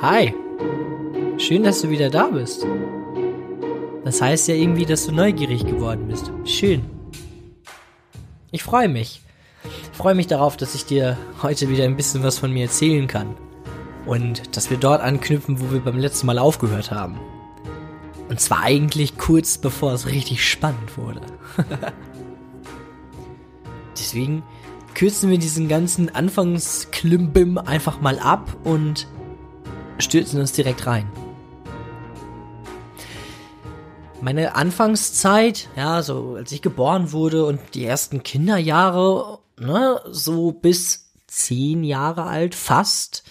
Hi. Schön, dass du wieder da bist. Das heißt ja irgendwie, dass du neugierig geworden bist. Schön. Ich freue mich. Ich freue mich darauf, dass ich dir heute wieder ein bisschen was von mir erzählen kann. Und dass wir dort anknüpfen, wo wir beim letzten Mal aufgehört haben. Und zwar eigentlich kurz bevor es richtig spannend wurde. Deswegen kürzen wir diesen ganzen Anfangsklimbim einfach mal ab und stürzen uns direkt rein. Meine Anfangszeit, ja, so als ich geboren wurde und die ersten Kinderjahre, ne, so bis zehn Jahre alt fast,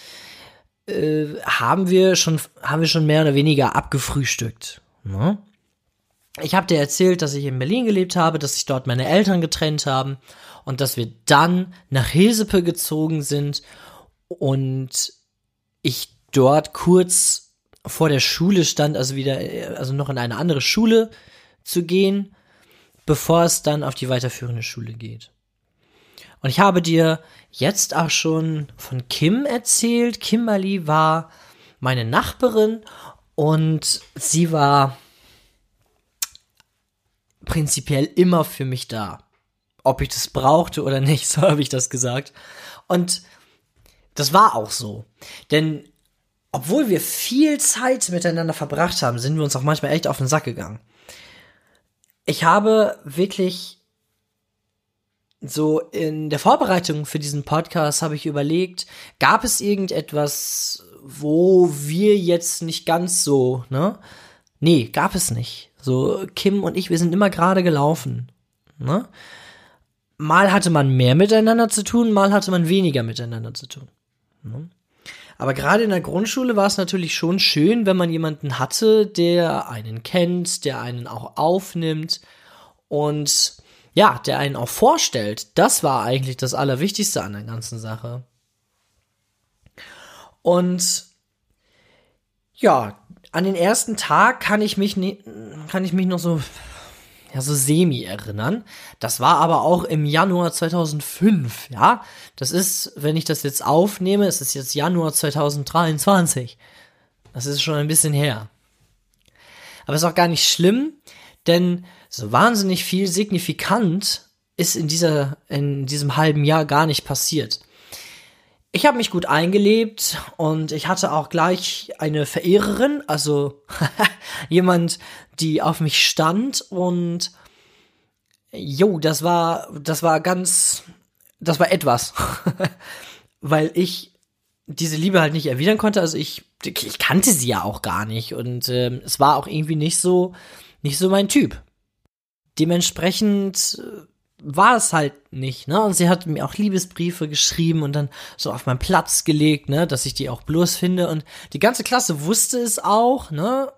äh, haben wir schon, haben wir schon mehr oder weniger abgefrühstückt. Ne? Ich habe dir erzählt, dass ich in Berlin gelebt habe, dass sich dort meine Eltern getrennt haben und dass wir dann nach Hilsepe gezogen sind und ich dort kurz vor der Schule stand, also wieder, also noch in eine andere Schule zu gehen, bevor es dann auf die weiterführende Schule geht. Und ich habe dir jetzt auch schon von Kim erzählt. Kimberly war meine Nachbarin und sie war prinzipiell immer für mich da ob ich das brauchte oder nicht, so habe ich das gesagt. Und das war auch so. Denn obwohl wir viel Zeit miteinander verbracht haben, sind wir uns auch manchmal echt auf den Sack gegangen. Ich habe wirklich so in der Vorbereitung für diesen Podcast habe ich überlegt, gab es irgendetwas, wo wir jetzt nicht ganz so, ne? Nee, gab es nicht. So, Kim und ich, wir sind immer gerade gelaufen, ne? mal hatte man mehr miteinander zu tun, mal hatte man weniger miteinander zu tun. Ne? Aber gerade in der Grundschule war es natürlich schon schön, wenn man jemanden hatte, der einen kennt, der einen auch aufnimmt und ja, der einen auch vorstellt. Das war eigentlich das Allerwichtigste an der ganzen Sache. Und ja, an den ersten Tag kann ich mich, kann ich mich noch so ja, so semi erinnern. Das war aber auch im Januar 2005, ja. Das ist, wenn ich das jetzt aufnehme, es ist jetzt Januar 2023. Das ist schon ein bisschen her. Aber ist auch gar nicht schlimm, denn so wahnsinnig viel signifikant ist in dieser, in diesem halben Jahr gar nicht passiert. Ich habe mich gut eingelebt und ich hatte auch gleich eine Verehrerin, also jemand, die auf mich stand und jo, das war, das war ganz, das war etwas, weil ich diese Liebe halt nicht erwidern konnte. Also ich, ich kannte sie ja auch gar nicht und ähm, es war auch irgendwie nicht so, nicht so mein Typ. Dementsprechend war es halt nicht, ne? Und sie hat mir auch Liebesbriefe geschrieben und dann so auf meinen Platz gelegt, ne, dass ich die auch bloß finde und die ganze Klasse wusste es auch, ne?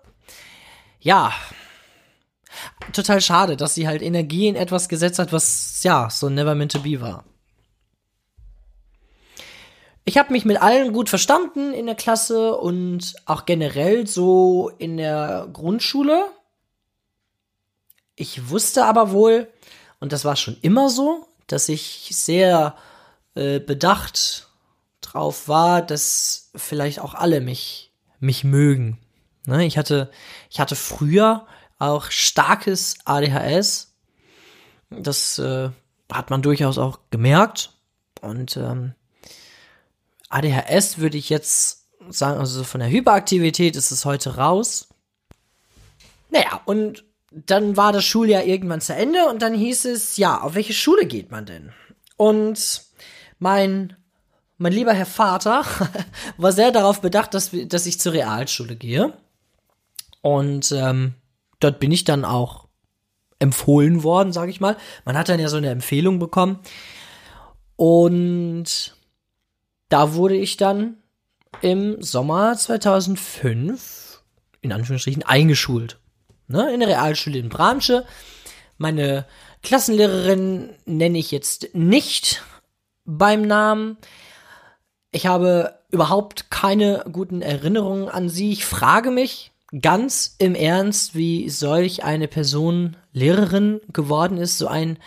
Ja. Total schade, dass sie halt Energie in etwas gesetzt hat, was ja, so never meant to be war. Ich habe mich mit allen gut verstanden in der Klasse und auch generell so in der Grundschule. Ich wusste aber wohl, und das war schon immer so, dass ich sehr äh, bedacht drauf war, dass vielleicht auch alle mich, mich mögen. Ne? Ich hatte, ich hatte früher auch starkes ADHS. Das äh, hat man durchaus auch gemerkt. Und ähm, ADHS würde ich jetzt sagen, also von der Hyperaktivität ist es heute raus. Naja, und dann war das Schuljahr irgendwann zu Ende und dann hieß es, ja, auf welche Schule geht man denn? Und mein, mein lieber Herr Vater war sehr darauf bedacht, dass, dass ich zur Realschule gehe. Und ähm, dort bin ich dann auch empfohlen worden, sage ich mal. Man hat dann ja so eine Empfehlung bekommen. Und da wurde ich dann im Sommer 2005 in Anführungsstrichen eingeschult ne, in der Realschule in Bramsche. Meine Klassenlehrerin nenne ich jetzt nicht beim Namen. Ich habe überhaupt keine guten Erinnerungen an sie. Ich frage mich ganz im Ernst, wie solch eine Person Lehrerin geworden ist. So einen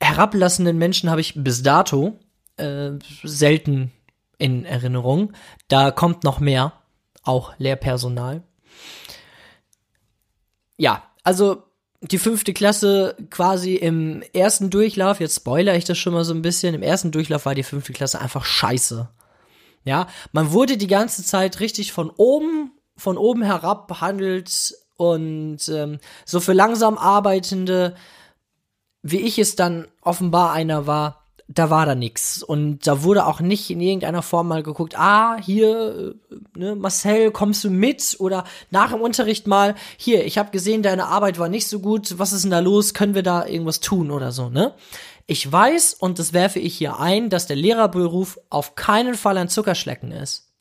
herablassenden Menschen habe ich bis dato äh, selten in Erinnerung. Da kommt noch mehr, auch Lehrpersonal. Ja, also die fünfte Klasse quasi im ersten Durchlauf, jetzt spoiler ich das schon mal so ein bisschen, im ersten Durchlauf war die fünfte Klasse einfach scheiße. Ja, man wurde die ganze Zeit richtig von oben, von oben herab behandelt und ähm, so für langsam Arbeitende, wie ich es dann offenbar einer war, da war da nix. Und da wurde auch nicht in irgendeiner Form mal geguckt, ah, hier, äh, ne, Marcel, kommst du mit? Oder nach dem Unterricht mal, hier, ich habe gesehen, deine Arbeit war nicht so gut, was ist denn da los? Können wir da irgendwas tun oder so, ne? Ich weiß, und das werfe ich hier ein, dass der Lehrerberuf auf keinen Fall ein Zuckerschlecken ist.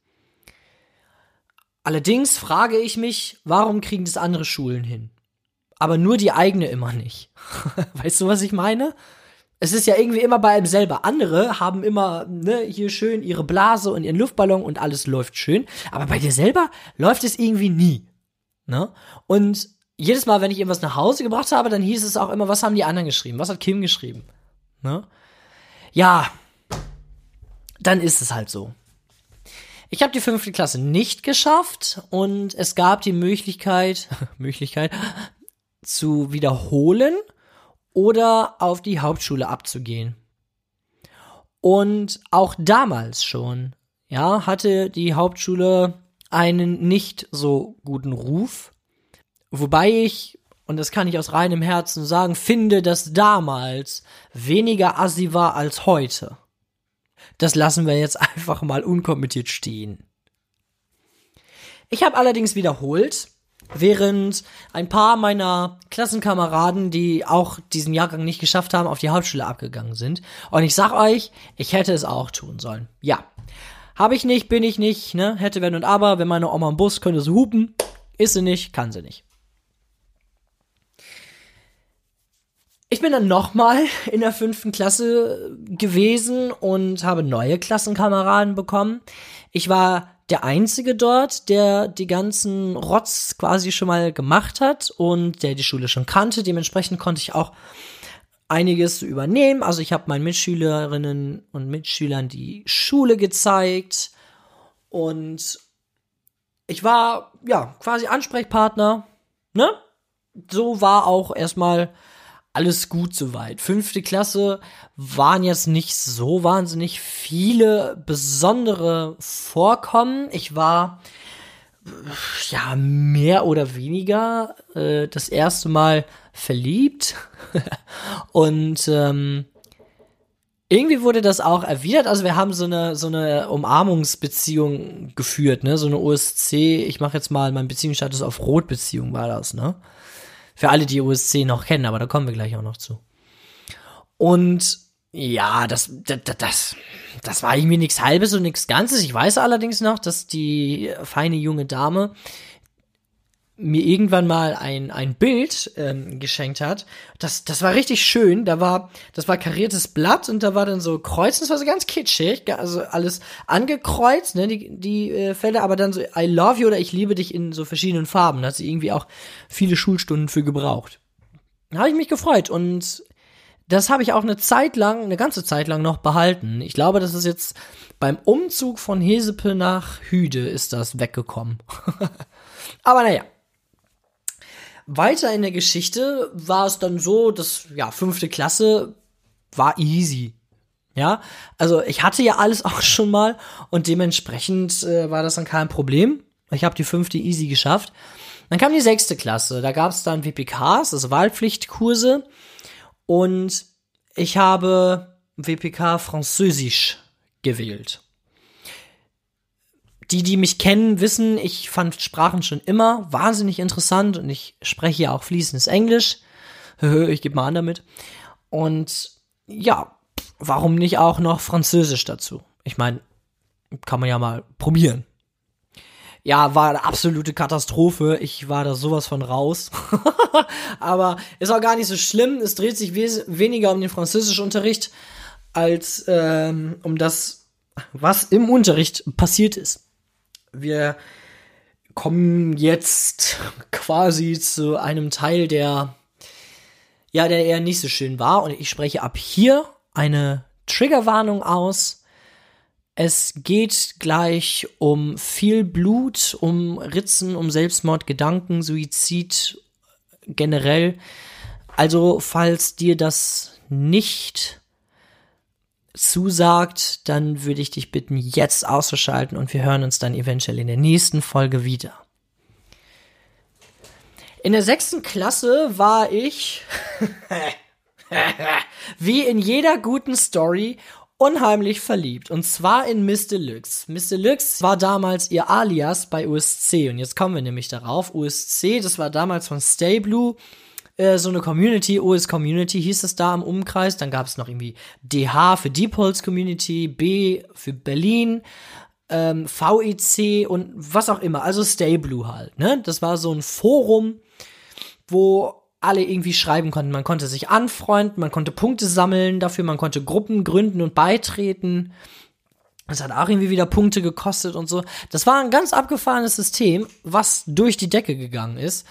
Allerdings frage ich mich, warum kriegen das andere Schulen hin? Aber nur die eigene immer nicht. weißt du, was ich meine? Es ist ja irgendwie immer bei einem selber. Andere haben immer, ne, hier schön ihre Blase und ihren Luftballon und alles läuft schön. Aber bei dir selber läuft es irgendwie nie. Ne? Und jedes Mal, wenn ich irgendwas nach Hause gebracht habe, dann hieß es auch immer, was haben die anderen geschrieben? Was hat Kim geschrieben? Ne? Ja, dann ist es halt so. Ich habe die fünfte Klasse nicht geschafft und es gab die Möglichkeit, Möglichkeit zu wiederholen oder auf die Hauptschule abzugehen. Und auch damals schon, ja, hatte die Hauptschule einen nicht so guten Ruf, wobei ich, und das kann ich aus reinem Herzen sagen, finde, dass damals weniger assi war als heute. Das lassen wir jetzt einfach mal unkommentiert stehen. Ich habe allerdings wiederholt, Während ein paar meiner Klassenkameraden, die auch diesen Jahrgang nicht geschafft haben, auf die Hauptschule abgegangen sind. Und ich sag euch, ich hätte es auch tun sollen. Ja. Habe ich nicht, bin ich nicht, ne? Hätte, wenn und aber. Wenn meine Oma im Bus könnte sie hupen. Ist sie nicht, kann sie nicht. Ich bin dann nochmal in der fünften Klasse gewesen und habe neue Klassenkameraden bekommen. Ich war der Einzige dort, der die ganzen Rotz quasi schon mal gemacht hat und der die Schule schon kannte. Dementsprechend konnte ich auch einiges übernehmen. Also ich habe meinen Mitschülerinnen und Mitschülern die Schule gezeigt und ich war ja quasi Ansprechpartner. Ne? So war auch erstmal alles gut soweit. Fünfte Klasse waren jetzt nicht so wahnsinnig viele besondere Vorkommen. Ich war ja mehr oder weniger äh, das erste Mal verliebt und ähm, irgendwie wurde das auch erwidert. Also wir haben so eine so eine Umarmungsbeziehung geführt, ne, so eine OSC. Ich mache jetzt mal meinen Beziehungsstatus auf Rotbeziehung war das, ne? Für alle, die OSC noch kennen, aber da kommen wir gleich auch noch zu. Und ja, das, das, das, das war irgendwie nichts Halbes und nichts Ganzes. Ich weiß allerdings noch, dass die feine junge Dame mir irgendwann mal ein, ein Bild ähm, geschenkt hat. Das, das war richtig schön. Da war, das war kariertes Blatt und da war dann so Kreuzen, das war so ganz kitschig, also alles angekreuzt, ne, die, die äh, Felder, aber dann so I love you oder ich liebe dich in so verschiedenen Farben. Da hat sie irgendwie auch viele Schulstunden für gebraucht. Da habe ich mich gefreut und das habe ich auch eine Zeit lang, eine ganze Zeit lang noch behalten. Ich glaube, das ist jetzt beim Umzug von Hesepe nach Hüde ist das weggekommen. aber naja. Weiter in der Geschichte war es dann so, dass, ja, fünfte Klasse war easy. Ja, also ich hatte ja alles auch schon mal und dementsprechend äh, war das dann kein Problem. Ich habe die fünfte easy geschafft. Dann kam die sechste Klasse, da gab es dann WPKs, also Wahlpflichtkurse und ich habe WPK Französisch gewählt die, die mich kennen, wissen, ich fand Sprachen schon immer wahnsinnig interessant und ich spreche ja auch fließendes Englisch. ich gebe mal an damit. Und ja, warum nicht auch noch Französisch dazu? Ich meine, kann man ja mal probieren. Ja, war eine absolute Katastrophe. Ich war da sowas von raus. Aber ist auch gar nicht so schlimm. Es dreht sich weniger um den Französischunterricht als ähm, um das, was im Unterricht passiert ist wir kommen jetzt quasi zu einem Teil, der ja, der eher nicht so schön war und ich spreche ab hier eine Triggerwarnung aus. Es geht gleich um viel Blut, um Ritzen, um Selbstmordgedanken, Suizid generell. Also, falls dir das nicht zusagt, dann würde ich dich bitten, jetzt auszuschalten und wir hören uns dann eventuell in der nächsten Folge wieder. In der sechsten Klasse war ich, wie in jeder guten Story, unheimlich verliebt. Und zwar in Miss Deluxe. Miss Deluxe war damals ihr Alias bei USC. Und jetzt kommen wir nämlich darauf. USC, das war damals von Stay Blue äh, so eine Community, OS Community hieß es da im Umkreis. Dann gab es noch irgendwie DH für Deep Pulse Community, B für Berlin, ähm, VEC und was auch immer. Also Stay Blue halt. Ne? Das war so ein Forum, wo alle irgendwie schreiben konnten. Man konnte sich anfreunden, man konnte Punkte sammeln dafür, man konnte Gruppen gründen und beitreten. Das hat auch irgendwie wieder Punkte gekostet und so. Das war ein ganz abgefahrenes System, was durch die Decke gegangen ist.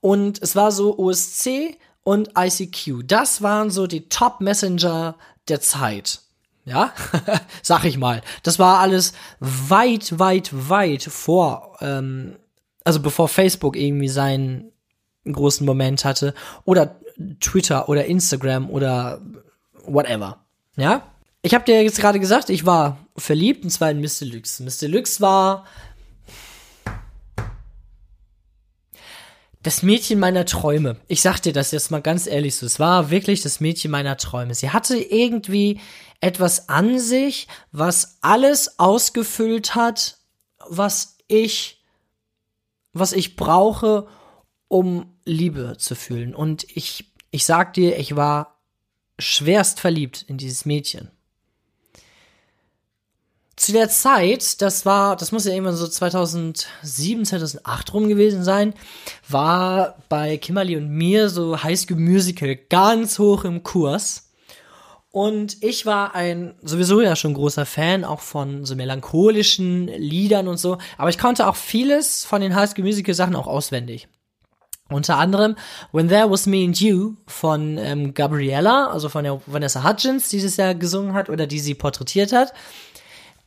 Und es war so OSC und ICQ. Das waren so die Top-Messenger der Zeit. Ja, sag ich mal. Das war alles weit, weit, weit vor, ähm, also bevor Facebook irgendwie seinen großen Moment hatte. Oder Twitter oder Instagram oder whatever. Ja? Ich habe dir jetzt gerade gesagt, ich war verliebt und zwar in Mr. Lux. Mr. Lux war das Mädchen meiner Träume. Ich sag dir das jetzt mal ganz ehrlich so. Es war wirklich das Mädchen meiner Träume. Sie hatte irgendwie etwas an sich, was alles ausgefüllt hat, was ich, was ich brauche, um Liebe zu fühlen. Und ich, ich sag dir, ich war schwerst verliebt in dieses Mädchen zu der Zeit, das war, das muss ja irgendwann so 2007, 2008 rum gewesen sein, war bei Kimberly und mir so High School Musical ganz hoch im Kurs. Und ich war ein sowieso ja schon großer Fan auch von so melancholischen Liedern und so, aber ich konnte auch vieles von den High School Musical Sachen auch auswendig. Unter anderem When There Was Me and You von ähm, Gabriella, also von der Vanessa Hudgens, die das ja gesungen hat oder die sie porträtiert hat.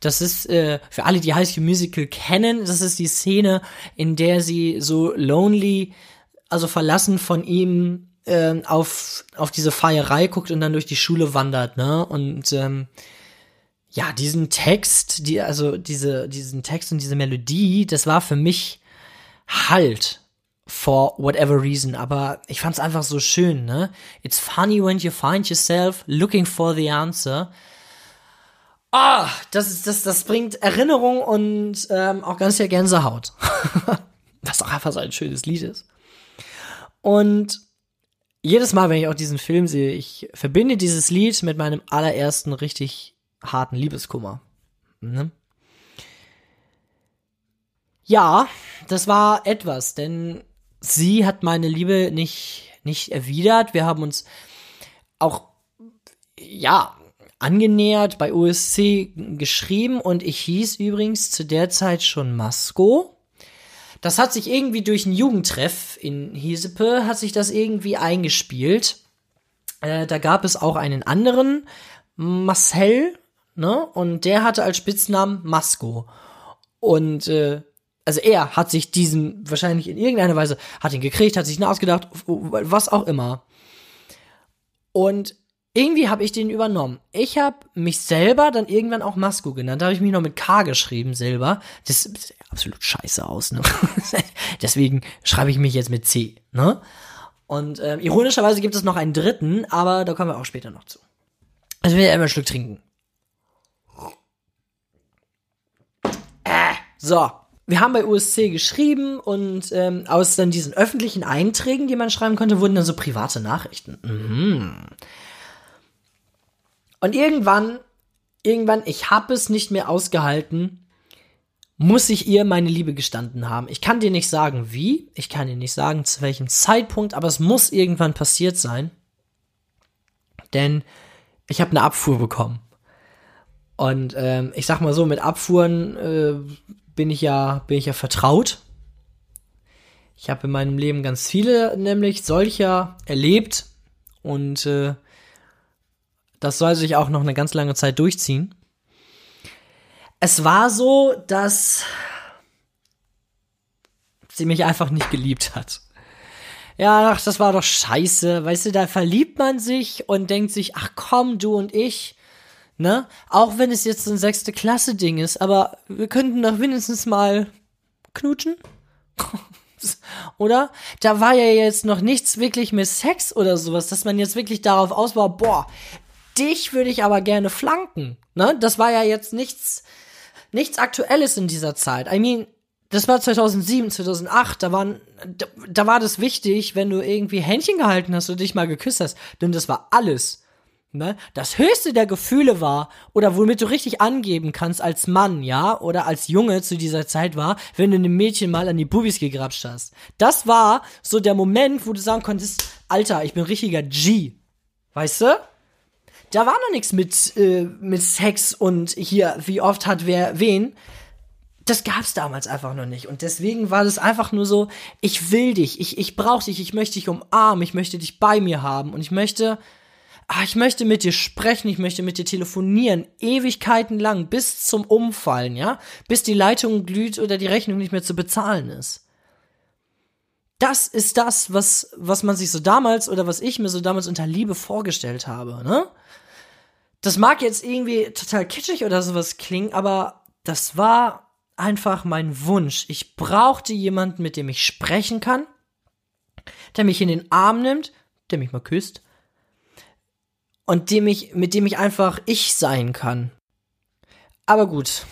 Das ist äh, für alle, die High School Musical kennen, das ist die Szene, in der sie so lonely, also verlassen von ihm äh, auf auf diese Feierei guckt und dann durch die Schule wandert, ne? Und ähm, ja, diesen Text, die also diese diesen Text und diese Melodie, das war für mich Halt for whatever reason, aber ich fand's einfach so schön, ne? It's funny when you find yourself looking for the answer Ah, das, ist, das, das bringt Erinnerung und ähm, auch ganz viel Gänsehaut. Was auch einfach so ein schönes Lied ist. Und jedes Mal, wenn ich auch diesen Film sehe, ich verbinde dieses Lied mit meinem allerersten richtig harten Liebeskummer. Ne? Ja, das war etwas, denn sie hat meine Liebe nicht, nicht erwidert. Wir haben uns auch, ja, angenähert, bei USC geschrieben und ich hieß übrigens zu der Zeit schon Masco. Das hat sich irgendwie durch einen Jugendtreff in Hiesepe, hat sich das irgendwie eingespielt. Äh, da gab es auch einen anderen, Marcel, ne? Und der hatte als Spitznamen Masco. Und äh, also er hat sich diesen wahrscheinlich in irgendeiner Weise, hat ihn gekriegt, hat sich ihn ausgedacht, was auch immer. Und irgendwie habe ich den übernommen. Ich habe mich selber dann irgendwann auch Masku genannt. Da habe ich mich noch mit K geschrieben selber. Das sieht absolut scheiße aus. Ne? Deswegen schreibe ich mich jetzt mit C. Ne? Und äh, ironischerweise gibt es noch einen dritten, aber da kommen wir auch später noch zu. Also will ich einmal ein Stück trinken. Äh, so. Wir haben bei USC geschrieben und ähm, aus dann diesen öffentlichen Einträgen, die man schreiben konnte, wurden dann so private Nachrichten. Mhm. Und irgendwann, irgendwann, ich habe es nicht mehr ausgehalten, muss ich ihr meine Liebe gestanden haben. Ich kann dir nicht sagen, wie, ich kann dir nicht sagen, zu welchem Zeitpunkt, aber es muss irgendwann passiert sein. Denn ich habe eine Abfuhr bekommen. Und ähm, ich sag mal so, mit Abfuhren äh, bin ich ja, bin ich ja vertraut. Ich habe in meinem Leben ganz viele, nämlich solcher erlebt. Und äh, das soll sich auch noch eine ganz lange Zeit durchziehen. es war so, dass sie mich einfach nicht geliebt hat. Ja, ach, das war doch scheiße. Weißt du, da verliebt man sich und denkt sich, ach komm, du und ich, ne? Auch wenn es jetzt ein sechste Klasse Ding ist, aber wir könnten doch wenigstens mal knutschen. oder? Da war ja jetzt noch nichts wirklich mit Sex oder sowas, dass man jetzt wirklich darauf aus war, boah, dich würde ich aber gerne flanken, ne? Das war ja jetzt nichts, nichts Aktuelles in dieser Zeit. I mean, das war 2007, 2008, da waren, da, da war das wichtig, wenn du irgendwie Händchen gehalten hast und dich mal geküsst hast, denn das war alles. Ne? Das höchste der Gefühle war, oder womit du richtig angeben kannst als Mann, ja, oder als Junge zu dieser Zeit war, wenn du einem Mädchen mal an die Bubis gegrapscht hast. Das war so der Moment, wo du sagen konntest, Alter, ich bin richtiger G. Weißt du? Da war noch nichts mit, äh, mit Sex und hier, wie oft hat wer wen das gab's damals einfach noch nicht. Und deswegen war das einfach nur so, ich will dich, ich, ich brauch dich, ich möchte dich umarmen, ich möchte dich bei mir haben und ich möchte, ah, ich möchte mit dir sprechen, ich möchte mit dir telefonieren, Ewigkeiten lang, bis zum Umfallen, ja? Bis die Leitung glüht oder die Rechnung nicht mehr zu bezahlen ist. Das ist das, was, was man sich so damals oder was ich mir so damals unter Liebe vorgestellt habe, ne? Das mag jetzt irgendwie total kitschig oder sowas klingen, aber das war einfach mein Wunsch. Ich brauchte jemanden, mit dem ich sprechen kann, der mich in den Arm nimmt, der mich mal küsst und dem ich, mit dem ich einfach ich sein kann. Aber gut,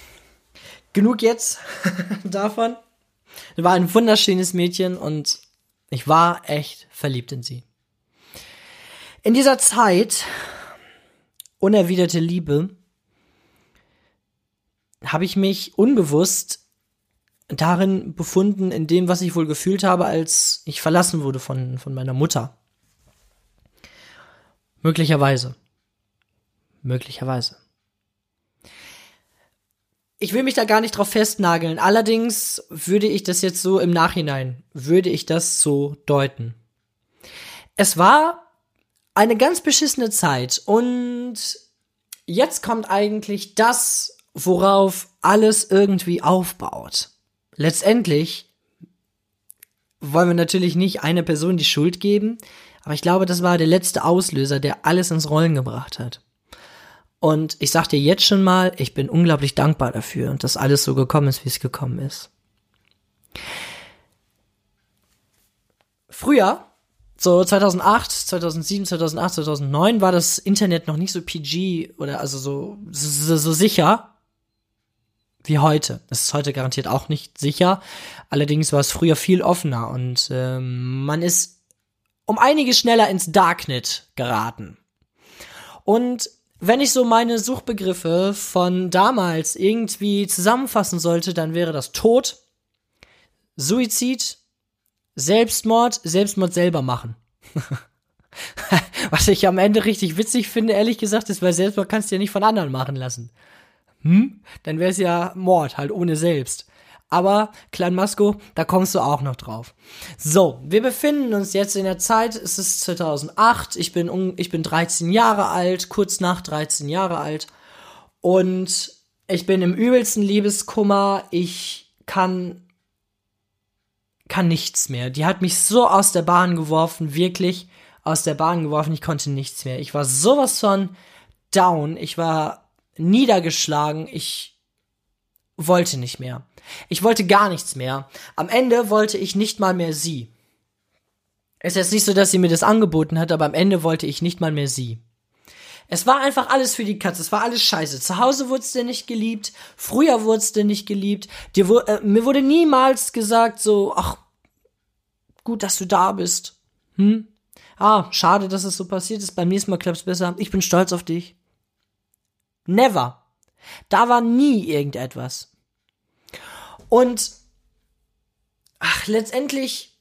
genug jetzt davon. Sie war ein wunderschönes Mädchen und ich war echt verliebt in sie. In dieser Zeit unerwiderte Liebe habe ich mich unbewusst darin befunden, in dem, was ich wohl gefühlt habe, als ich verlassen wurde von, von meiner Mutter. Möglicherweise. Möglicherweise. Ich will mich da gar nicht drauf festnageln. Allerdings würde ich das jetzt so im Nachhinein, würde ich das so deuten. Es war eine ganz beschissene Zeit und jetzt kommt eigentlich das, worauf alles irgendwie aufbaut. Letztendlich wollen wir natürlich nicht einer Person die Schuld geben, aber ich glaube, das war der letzte Auslöser, der alles ins Rollen gebracht hat. Und ich sag dir jetzt schon mal, ich bin unglaublich dankbar dafür und dass alles so gekommen ist, wie es gekommen ist. Früher, so 2008, 2007, 2008, 2009 war das Internet noch nicht so PG oder also so, so, so sicher wie heute. Es ist heute garantiert auch nicht sicher. Allerdings war es früher viel offener und ähm, man ist um einiges schneller ins Darknet geraten. Und wenn ich so meine Suchbegriffe von damals irgendwie zusammenfassen sollte, dann wäre das Tod, Suizid, Selbstmord, Selbstmord selber machen. Was ich am Ende richtig witzig finde, ehrlich gesagt, ist, weil Selbstmord kannst du ja nicht von anderen machen lassen hm, dann wäre es ja Mord, halt ohne selbst. Aber, Klein Masko, da kommst du auch noch drauf. So, wir befinden uns jetzt in der Zeit, es ist 2008, ich bin, ich bin 13 Jahre alt, kurz nach 13 Jahre alt. Und ich bin im übelsten Liebeskummer, ich kann, kann nichts mehr. Die hat mich so aus der Bahn geworfen, wirklich aus der Bahn geworfen, ich konnte nichts mehr. Ich war sowas von down, ich war niedergeschlagen. Ich wollte nicht mehr. Ich wollte gar nichts mehr. Am Ende wollte ich nicht mal mehr sie. Es ist jetzt nicht so, dass sie mir das angeboten hat, aber am Ende wollte ich nicht mal mehr sie. Es war einfach alles für die Katze. Es war alles scheiße. Zu Hause wurdest du nicht geliebt. Früher wurdest du nicht geliebt. Dir, äh, mir wurde niemals gesagt so, ach, gut, dass du da bist. Hm? Ah, schade, dass es so passiert ist. Beim nächsten Mal klappt's besser. Ich bin stolz auf dich. Never. Da war nie irgendetwas. Und ach, letztendlich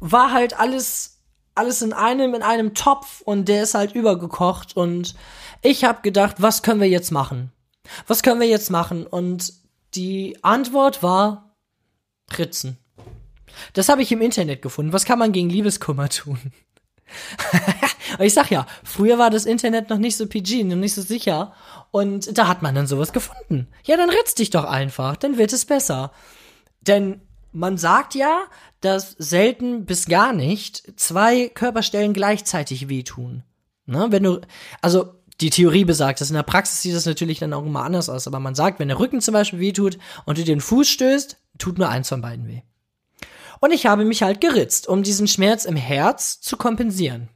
war halt alles alles in einem in einem Topf und der ist halt übergekocht und ich habe gedacht, was können wir jetzt machen? Was können wir jetzt machen? Und die Antwort war Ritzen. Das habe ich im Internet gefunden. Was kann man gegen Liebeskummer tun? Ich sag ja, früher war das Internet noch nicht so PG, noch nicht so sicher. Und da hat man dann sowas gefunden. Ja, dann ritz dich doch einfach, dann wird es besser. Denn man sagt ja, dass selten bis gar nicht zwei Körperstellen gleichzeitig wehtun. Ne? Wenn du, also die Theorie besagt das. In der Praxis sieht das natürlich dann auch immer anders aus. Aber man sagt, wenn der Rücken zum Beispiel wehtut und du den Fuß stößt, tut nur eins von beiden weh. Und ich habe mich halt geritzt, um diesen Schmerz im Herz zu kompensieren.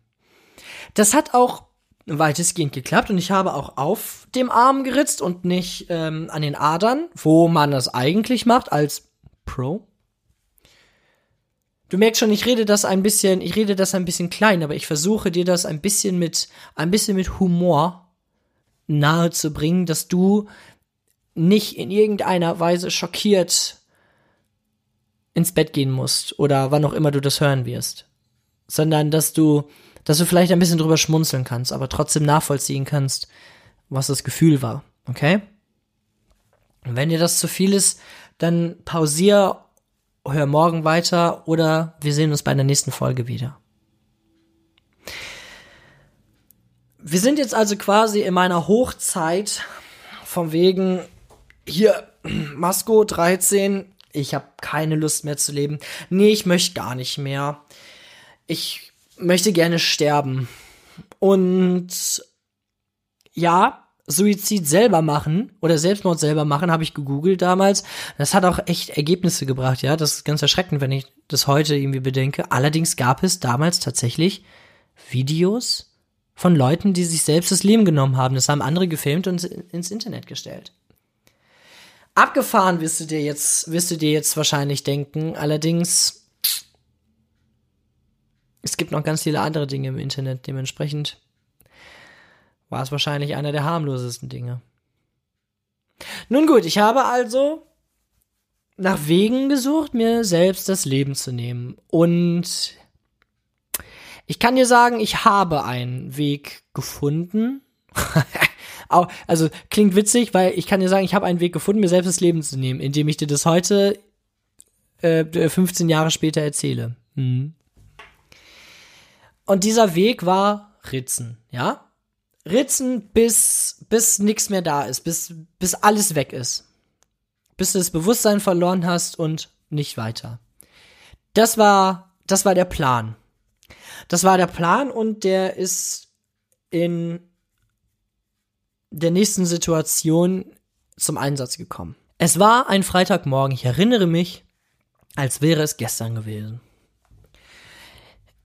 Das hat auch weitestgehend geklappt und ich habe auch auf dem Arm geritzt und nicht ähm, an den Adern, wo man das eigentlich macht als Pro. Du merkst schon, ich rede das ein bisschen, ich rede das ein bisschen klein, aber ich versuche dir das ein bisschen mit, ein bisschen mit Humor nahe zu bringen, dass du nicht in irgendeiner Weise schockiert ins Bett gehen musst oder wann auch immer du das hören wirst, sondern dass du, dass du vielleicht ein bisschen drüber schmunzeln kannst, aber trotzdem nachvollziehen kannst, was das Gefühl war, okay? Und wenn dir das zu viel ist, dann pausier hör morgen weiter oder wir sehen uns bei der nächsten Folge wieder. Wir sind jetzt also quasi in meiner Hochzeit vom wegen hier Masco 13, ich habe keine Lust mehr zu leben. Nee, ich möchte gar nicht mehr. Ich möchte gerne sterben. Und ja, Suizid selber machen oder Selbstmord selber machen, habe ich gegoogelt damals. Das hat auch echt Ergebnisse gebracht, ja. Das ist ganz erschreckend, wenn ich das heute irgendwie bedenke. Allerdings gab es damals tatsächlich Videos von Leuten, die sich selbst das Leben genommen haben. Das haben andere gefilmt und ins Internet gestellt. Abgefahren wirst du dir jetzt, wirst du dir jetzt wahrscheinlich denken. Allerdings, es gibt noch ganz viele andere Dinge im Internet. Dementsprechend war es wahrscheinlich einer der harmlosesten Dinge. Nun gut, ich habe also nach Wegen gesucht, mir selbst das Leben zu nehmen. Und ich kann dir sagen, ich habe einen Weg gefunden. also klingt witzig, weil ich kann dir sagen, ich habe einen Weg gefunden, mir selbst das Leben zu nehmen, indem ich dir das heute äh, 15 Jahre später erzähle. Hm. Und dieser Weg war Ritzen, ja? Ritzen, bis, bis nichts mehr da ist, bis, bis alles weg ist. Bis du das Bewusstsein verloren hast und nicht weiter. Das war, das war der Plan. Das war der Plan und der ist in der nächsten Situation zum Einsatz gekommen. Es war ein Freitagmorgen, ich erinnere mich, als wäre es gestern gewesen.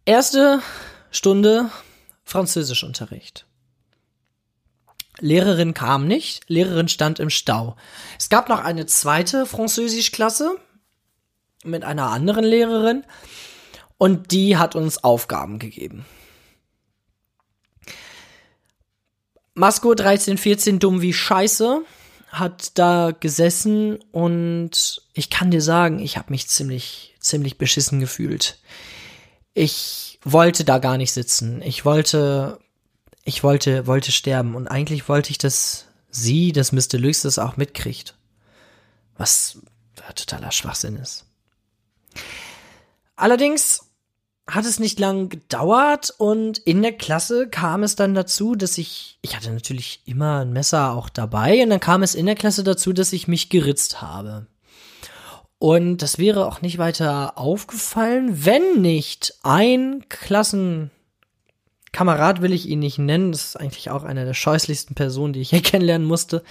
Erste Stunde Französischunterricht. Lehrerin kam nicht, Lehrerin stand im Stau. Es gab noch eine zweite Französischklasse mit einer anderen Lehrerin und die hat uns Aufgaben gegeben. Masco 1314 dumm wie Scheiße hat da gesessen und ich kann dir sagen, ich habe mich ziemlich ziemlich beschissen gefühlt. Ich wollte da gar nicht sitzen. Ich wollte ich wollte, wollte sterben und eigentlich wollte ich, dass sie, dass Mr. Deluxe das auch mitkriegt. Was totaler Schwachsinn ist. Allerdings hat es nicht lang gedauert und in der Klasse kam es dann dazu, dass ich, ich hatte natürlich immer ein Messer auch dabei und dann kam es in der Klasse dazu, dass ich mich geritzt habe. Und das wäre auch nicht weiter aufgefallen, wenn nicht ein Klassen, Kamerad will ich ihn nicht nennen. Das ist eigentlich auch eine der scheußlichsten Personen, die ich hier kennenlernen musste.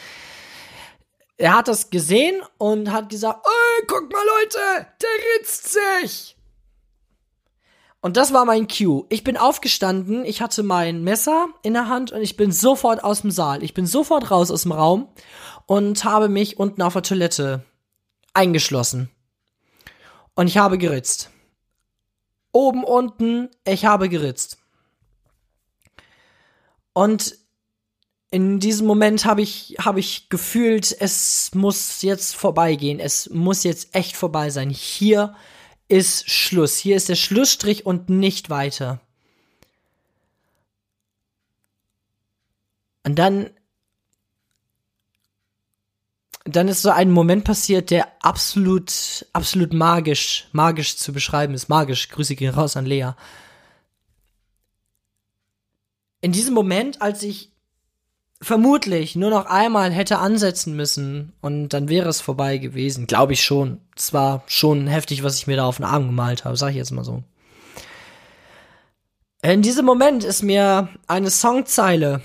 Er hat das gesehen und hat gesagt, ey, guck mal Leute, der ritzt sich. Und das war mein Cue. Ich bin aufgestanden, ich hatte mein Messer in der Hand und ich bin sofort aus dem Saal. Ich bin sofort raus aus dem Raum und habe mich unten auf der Toilette eingeschlossen. Und ich habe geritzt. Oben, unten, ich habe geritzt. Und in diesem Moment habe ich, habe ich gefühlt, es muss jetzt vorbeigehen. Es muss jetzt echt vorbei sein. Hier ist Schluss. Hier ist der Schlussstrich und nicht weiter. Und dann, dann ist so ein Moment passiert, der absolut, absolut magisch, magisch zu beschreiben ist. Magisch. Grüße gehen raus an Lea. In diesem Moment, als ich vermutlich nur noch einmal hätte ansetzen müssen und dann wäre es vorbei gewesen, glaube ich schon. Es war schon heftig, was ich mir da auf den Arm gemalt habe, sag ich jetzt mal so. In diesem Moment ist mir eine Songzeile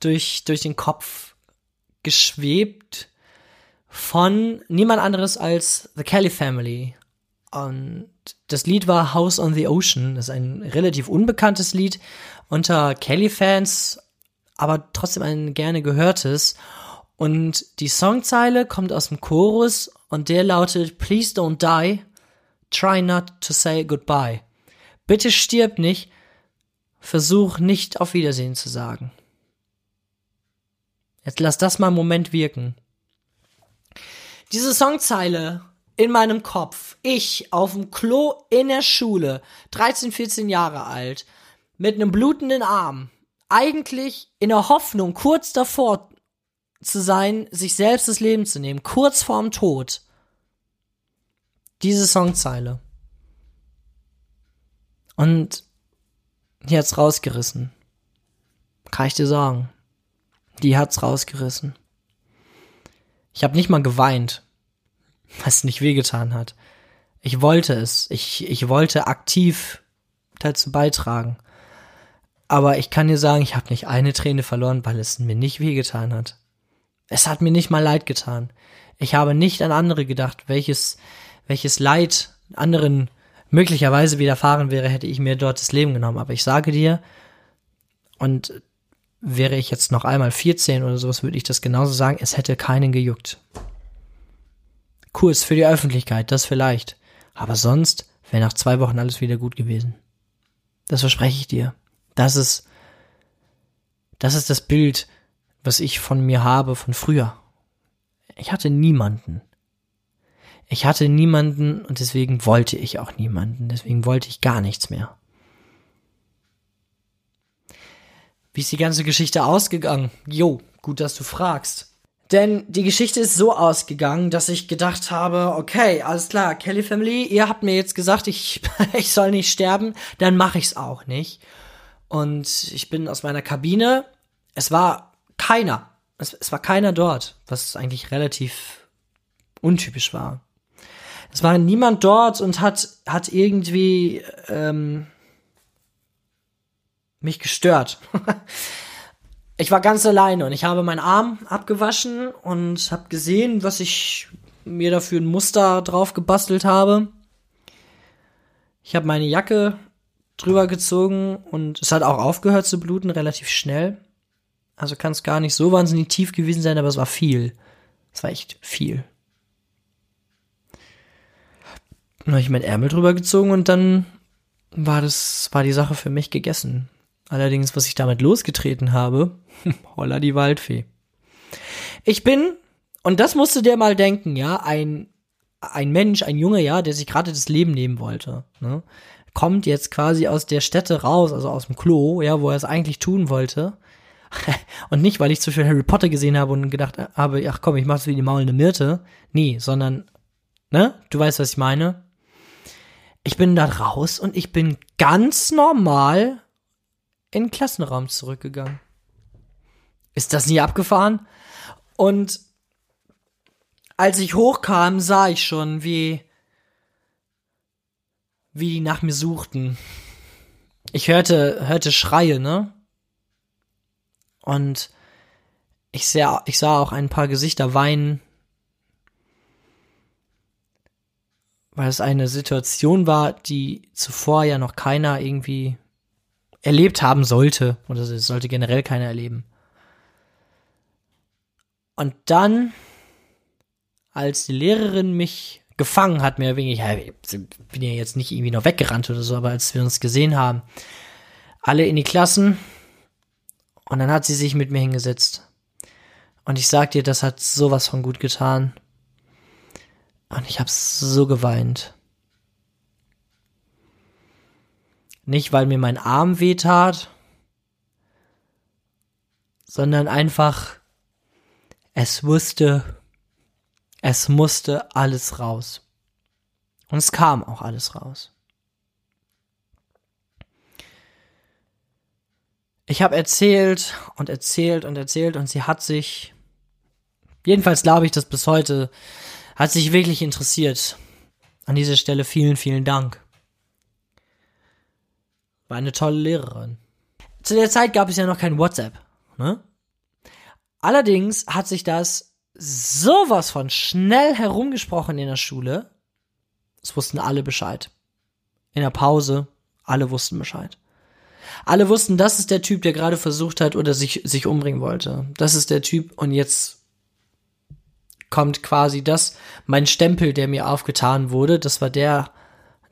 durch, durch den Kopf geschwebt von niemand anderes als The Kelly Family. Und das Lied war House on the Ocean. Das ist ein relativ unbekanntes Lied unter Kelly-Fans, aber trotzdem ein gerne gehörtes. Und die Songzeile kommt aus dem Chorus und der lautet Please don't die, try not to say goodbye. Bitte stirb nicht, versuch nicht auf Wiedersehen zu sagen. Jetzt lass das mal einen Moment wirken. Diese Songzeile in meinem Kopf, ich auf dem Klo in der Schule, 13, 14 Jahre alt, mit einem blutenden Arm, eigentlich in der Hoffnung, kurz davor zu sein, sich selbst das Leben zu nehmen, kurz vorm Tod. Diese Songzeile. Und die hat's rausgerissen. Kann ich dir sagen. Die hat's rausgerissen. Ich habe nicht mal geweint, was nicht wehgetan hat. Ich wollte es. Ich, ich wollte aktiv dazu beitragen. Aber ich kann dir sagen, ich habe nicht eine Träne verloren, weil es mir nicht wehgetan hat. Es hat mir nicht mal leid getan. Ich habe nicht an andere gedacht, welches, welches Leid anderen möglicherweise widerfahren wäre, hätte ich mir dort das Leben genommen. Aber ich sage dir, und wäre ich jetzt noch einmal 14 oder sowas, würde ich das genauso sagen, es hätte keinen gejuckt. Kurs für die Öffentlichkeit, das vielleicht. Aber sonst wäre nach zwei Wochen alles wieder gut gewesen. Das verspreche ich dir. Das ist, das ist das Bild, was ich von mir habe von früher. Ich hatte niemanden. Ich hatte niemanden und deswegen wollte ich auch niemanden. Deswegen wollte ich gar nichts mehr. Wie ist die ganze Geschichte ausgegangen? Jo, gut, dass du fragst. Denn die Geschichte ist so ausgegangen, dass ich gedacht habe, okay, alles klar, Kelly Family, ihr habt mir jetzt gesagt, ich, ich soll nicht sterben, dann mache ich's auch nicht. Und ich bin aus meiner Kabine. Es war keiner. Es, es war keiner dort, was eigentlich relativ untypisch war. Es war niemand dort und hat, hat irgendwie ähm, mich gestört. ich war ganz alleine und ich habe meinen Arm abgewaschen und habe gesehen, was ich mir dafür ein Muster drauf gebastelt habe. Ich habe meine Jacke drüber gezogen und es hat auch aufgehört zu bluten, relativ schnell. Also kann es gar nicht so wahnsinnig tief gewesen sein, aber es war viel. Es war echt viel. Dann habe ich meinen Ärmel drüber gezogen und dann war das, war die Sache für mich gegessen. Allerdings, was ich damit losgetreten habe, holla die Waldfee. Ich bin, und das musst du dir mal denken, ja, ein, ein Mensch, ein Junge, ja, der sich gerade das Leben nehmen wollte, ne, kommt jetzt quasi aus der Stätte raus, also aus dem Klo, ja, wo er es eigentlich tun wollte. und nicht, weil ich zu viel Harry Potter gesehen habe und gedacht habe, ach komm, ich mach's wie die maulende Myrte. Nee, sondern, ne, du weißt, was ich meine. Ich bin da raus und ich bin ganz normal in den Klassenraum zurückgegangen. Ist das nie abgefahren? Und als ich hochkam, sah ich schon, wie, wie die nach mir suchten. Ich hörte, hörte Schreie, ne? Und ich sah, ich sah auch ein paar Gesichter weinen. Weil es eine Situation war, die zuvor ja noch keiner irgendwie erlebt haben sollte. Oder es sollte generell keiner erleben. Und dann, als die Lehrerin mich gefangen hat, mehr oder weniger, ich bin ja jetzt nicht irgendwie noch weggerannt oder so, aber als wir uns gesehen haben, alle in die Klassen und dann hat sie sich mit mir hingesetzt. Und ich sag dir, das hat sowas von gut getan. Und ich hab so geweint. Nicht, weil mir mein Arm wehtat, sondern einfach, es wusste, es musste alles raus. Und es kam auch alles raus. Ich habe erzählt und erzählt und erzählt und sie hat sich, jedenfalls glaube ich das bis heute, hat sich wirklich interessiert. An dieser Stelle vielen, vielen Dank. War eine tolle Lehrerin. Zu der Zeit gab es ja noch kein WhatsApp. Ne? Allerdings hat sich das sowas von schnell herumgesprochen in der Schule. Es wussten alle Bescheid. In der Pause, alle wussten Bescheid. Alle wussten, das ist der Typ, der gerade versucht hat oder sich, sich umbringen wollte. Das ist der Typ und jetzt kommt quasi das, mein Stempel, der mir aufgetan wurde, das war der,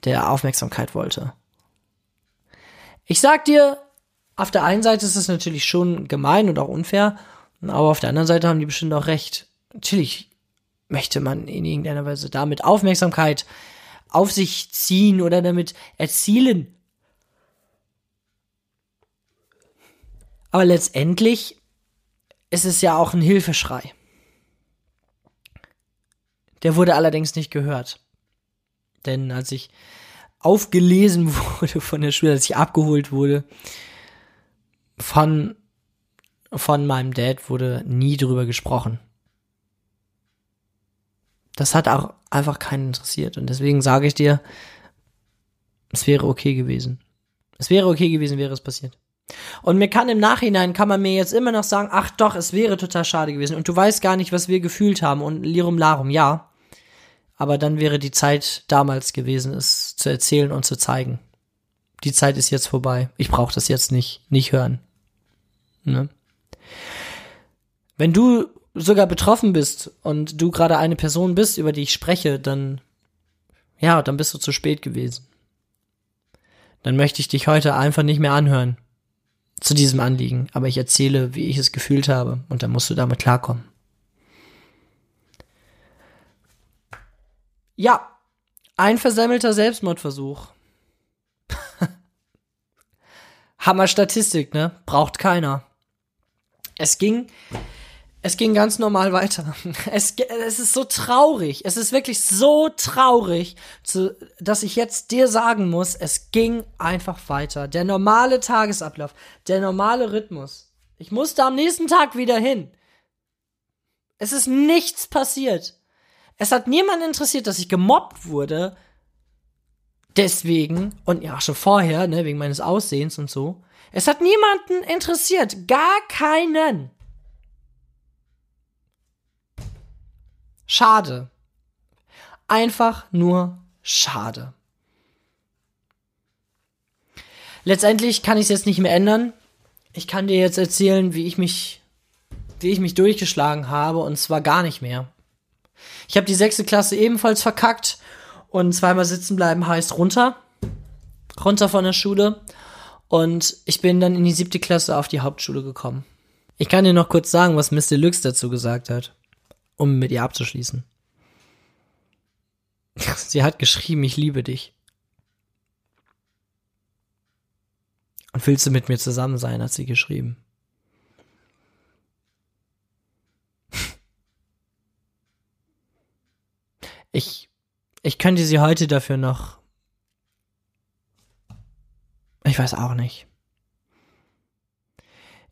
der Aufmerksamkeit wollte. Ich sag dir, auf der einen Seite ist es natürlich schon gemein und auch unfair, aber auf der anderen Seite haben die bestimmt auch recht. Natürlich möchte man in irgendeiner Weise damit Aufmerksamkeit auf sich ziehen oder damit erzielen. Aber letztendlich ist es ja auch ein Hilfeschrei. Der wurde allerdings nicht gehört. Denn als ich aufgelesen wurde von der Schule, als ich abgeholt wurde, von, von meinem Dad wurde nie drüber gesprochen. Das hat auch einfach keinen interessiert. Und deswegen sage ich dir, es wäre okay gewesen. Es wäre okay gewesen, wäre es passiert. Und mir kann im Nachhinein, kann man mir jetzt immer noch sagen, ach doch, es wäre total schade gewesen. Und du weißt gar nicht, was wir gefühlt haben. Und Lirum Larum, ja. Aber dann wäre die Zeit damals gewesen, es zu erzählen und zu zeigen. Die Zeit ist jetzt vorbei. Ich brauche das jetzt nicht, nicht hören. Ne? Wenn du sogar betroffen bist und du gerade eine Person bist, über die ich spreche, dann, ja, dann bist du zu spät gewesen. Dann möchte ich dich heute einfach nicht mehr anhören zu diesem Anliegen, aber ich erzähle, wie ich es gefühlt habe und dann musst du damit klarkommen. Ja, ein versemmelter Selbstmordversuch. Hammer Statistik, ne? Braucht keiner. Es ging, es ging ganz normal weiter. Es, es ist so traurig. Es ist wirklich so traurig, zu, dass ich jetzt dir sagen muss, es ging einfach weiter. Der normale Tagesablauf, der normale Rhythmus. Ich musste am nächsten Tag wieder hin. Es ist nichts passiert. Es hat niemanden interessiert, dass ich gemobbt wurde. Deswegen, und ja, schon vorher, ne, wegen meines Aussehens und so. Es hat niemanden interessiert. Gar keinen. Schade. Einfach nur schade. Letztendlich kann ich es jetzt nicht mehr ändern. Ich kann dir jetzt erzählen, wie ich mich, wie ich mich durchgeschlagen habe, und zwar gar nicht mehr. Ich habe die sechste Klasse ebenfalls verkackt und zweimal sitzen bleiben heißt runter. Runter von der Schule. Und ich bin dann in die siebte Klasse auf die Hauptschule gekommen. Ich kann dir noch kurz sagen, was Mr. Lux dazu gesagt hat, um mit ihr abzuschließen. Sie hat geschrieben, ich liebe dich. Und willst du mit mir zusammen sein, hat sie geschrieben. Ich, ich könnte sie heute dafür noch. Ich weiß auch nicht.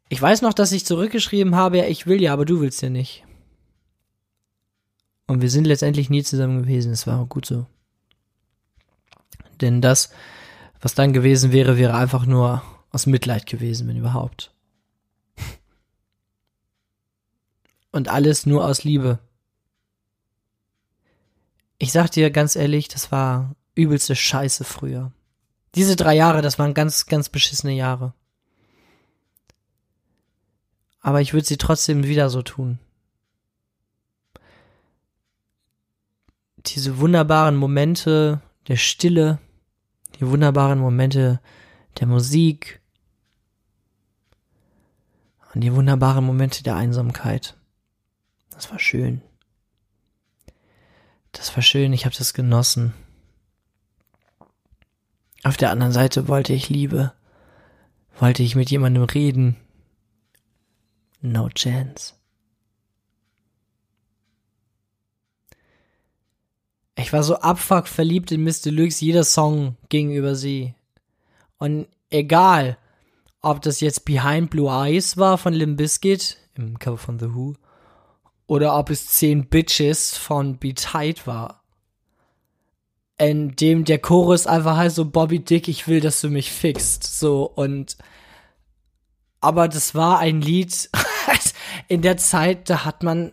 Ich weiß noch, dass ich zurückgeschrieben habe, ich will ja, aber du willst ja nicht. Und wir sind letztendlich nie zusammen gewesen. Es war auch gut so. Denn das, was dann gewesen wäre, wäre einfach nur aus Mitleid gewesen, wenn überhaupt. Und alles nur aus Liebe. Ich sag dir ganz ehrlich, das war übelste Scheiße früher. Diese drei Jahre, das waren ganz, ganz beschissene Jahre. Aber ich würde sie trotzdem wieder so tun. Diese wunderbaren Momente der Stille, die wunderbaren Momente der Musik und die wunderbaren Momente der Einsamkeit. Das war schön. Das war schön, ich habe das genossen. Auf der anderen Seite wollte ich Liebe. Wollte ich mit jemandem reden. No chance. Ich war so abfuck verliebt in Miss Deluxe, jeder Song ging über sie. Und egal, ob das jetzt Behind Blue Eyes war von Limp Bizkit im Cover von The Who oder ob es 10 Bitches von Be Tight war. In dem der Chorus einfach heißt so Bobby Dick, ich will, dass du mich fixst, so und aber das war ein Lied in der Zeit, da hat man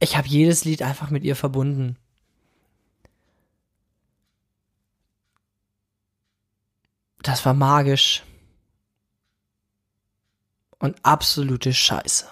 ich habe jedes Lied einfach mit ihr verbunden. Das war magisch. Und absolute Scheiße.